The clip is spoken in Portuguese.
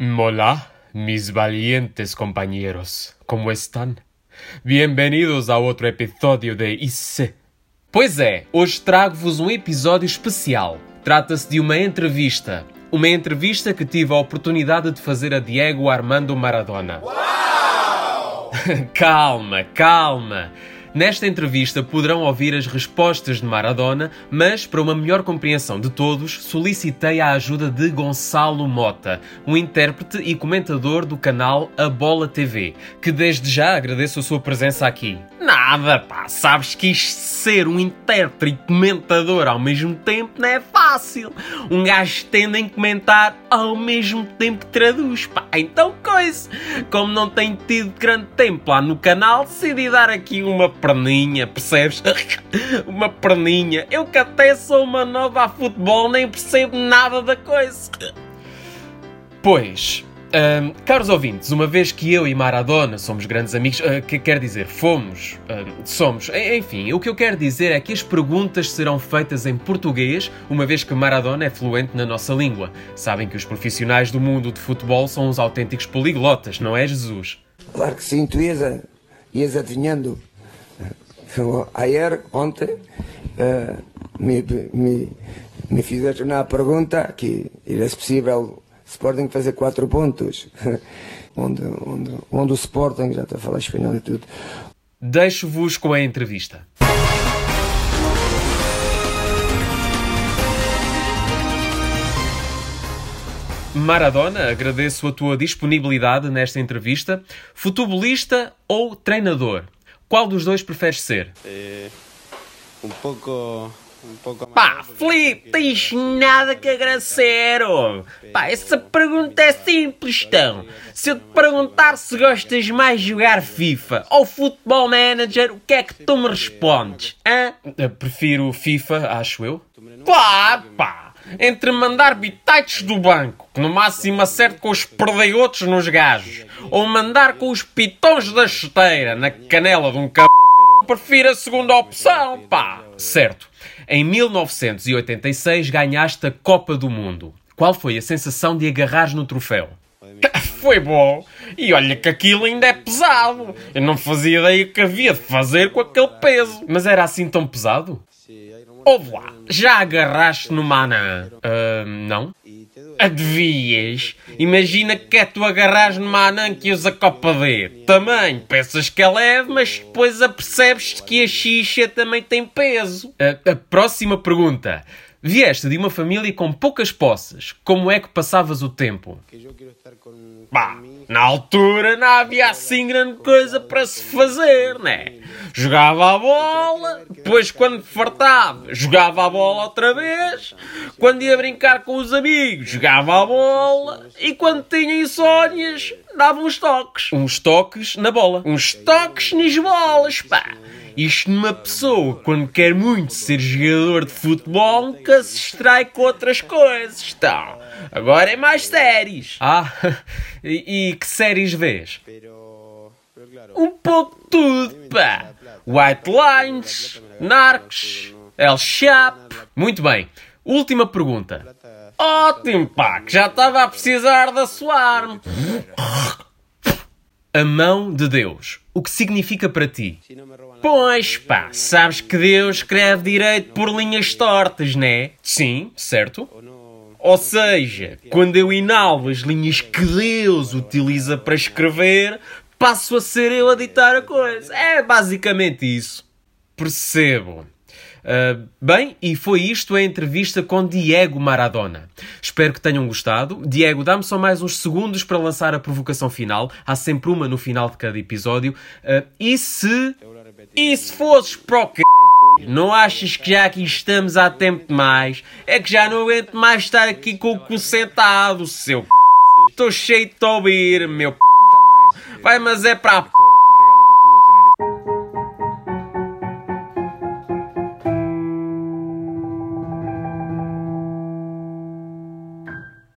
Hola, mis valientes compañeros. ¿Cómo están? Bienvenidos a outro episódio de IC. Pois é, hoje trago-vos um episódio especial. Trata-se de uma entrevista. Uma entrevista que tive a oportunidade de fazer a Diego Armando Maradona. Uau! calma, calma. Nesta entrevista poderão ouvir as respostas de Maradona, mas para uma melhor compreensão de todos, solicitei a ajuda de Gonçalo Mota, um intérprete e comentador do canal A Bola TV, que desde já agradeço a sua presença aqui. Nada, pá, sabes que isto ser um intérprete e comentador ao mesmo tempo não é fácil. Um gajo tende a comentar ao mesmo tempo que traduz, pá. Então, coisa, como não tenho tido grande tempo lá no canal, decidi dar aqui uma perninha, percebes? uma perninha. Eu que até sou uma nova a futebol, nem percebo nada da coisa. Pois, um, caros ouvintes, uma vez que eu e Maradona somos grandes amigos, uh, que quer dizer, fomos, uh, somos, enfim, o que eu quero dizer é que as perguntas serão feitas em português, uma vez que Maradona é fluente na nossa língua. Sabem que os profissionais do mundo de futebol são os autênticos poliglotas, não é, Jesus? Claro que sim, tu ias, a, ias adivinhando. Ayer, ontem, uh, me, me, me fizeste uma pergunta que era possível Sporting fazer 4 pontos. onde, onde, onde o Sporting, já está a falar espanhol e tudo. Deixo-vos com a entrevista. Maradona, agradeço a tua disponibilidade nesta entrevista. Futebolista ou treinador? Qual dos dois preferes ser? É, um pouco um pouco Pá, Filipe, tens nada que agradecer, oh. Pá, essa pergunta é simples, então. Se eu te perguntar se gostas mais de jogar FIFA ou Football Manager, o que é que tu me respondes? Hã? Eu prefiro FIFA, acho eu. Claro, pá. Entre mandar bitites do banco, que no máximo acerto com os perdeiotos nos gajos, ou mandar com os pitões da chuteira na canela de um c... Prefiro a segunda opção, pá. Certo. Em 1986 ganhaste a Copa do Mundo. Qual foi a sensação de agarrares no troféu? Foi bom. E olha que aquilo ainda é pesado. Eu não fazia ideia que havia de fazer com aquele peso. Mas era assim tão pesado? Ouve lá, já agarraste no Manã? Uh, não? Adivias? Imagina que é tu agarras numa anã que usa copa D. Também pensas que é leve, mas depois apercebes que a xixa também tem peso. A, a próxima pergunta. Vieste de uma família com poucas posses. Como é que passavas o tempo? Bah, na altura não havia assim grande coisa para se fazer, né? Jogava a bola, depois quando fartava, jogava a bola outra vez, quando ia brincar com os amigos, jogava a bola, e quando tinha insónias, dava uns toques. Uns toques na bola. Uns toques nas bolas, pá. Isto numa pessoa, quando quer muito ser jogador de futebol, nunca se extrai com outras coisas, tá? Agora é mais séries. Ah, e, e que séries vês? Um pouco de tudo, pá. White Lines, Narcos, El Chapo. Muito bem. Última pergunta. Ótimo, pá, que já estava a precisar de assoar-me. A mão de Deus. O que significa para ti? Pois pá, sabes que Deus escreve direito por linhas tortas, né? Sim, certo? Ou seja, quando eu inalo as linhas que Deus utiliza para escrever, passo a ser eu a ditar a coisa. É basicamente isso. Percebo. Uh, bem, e foi isto a entrevista com Diego Maradona. Espero que tenham gostado. Diego, dá-me só mais uns segundos para lançar a provocação final. Há sempre uma no final de cada episódio. Uh, e se e se fosses para o c... Não achas que já aqui estamos há tempo demais? É que já não aguento mais estar aqui com o cu sentado, seu c... Estou cheio de ouvir, meu p... Vai, mas é para a p...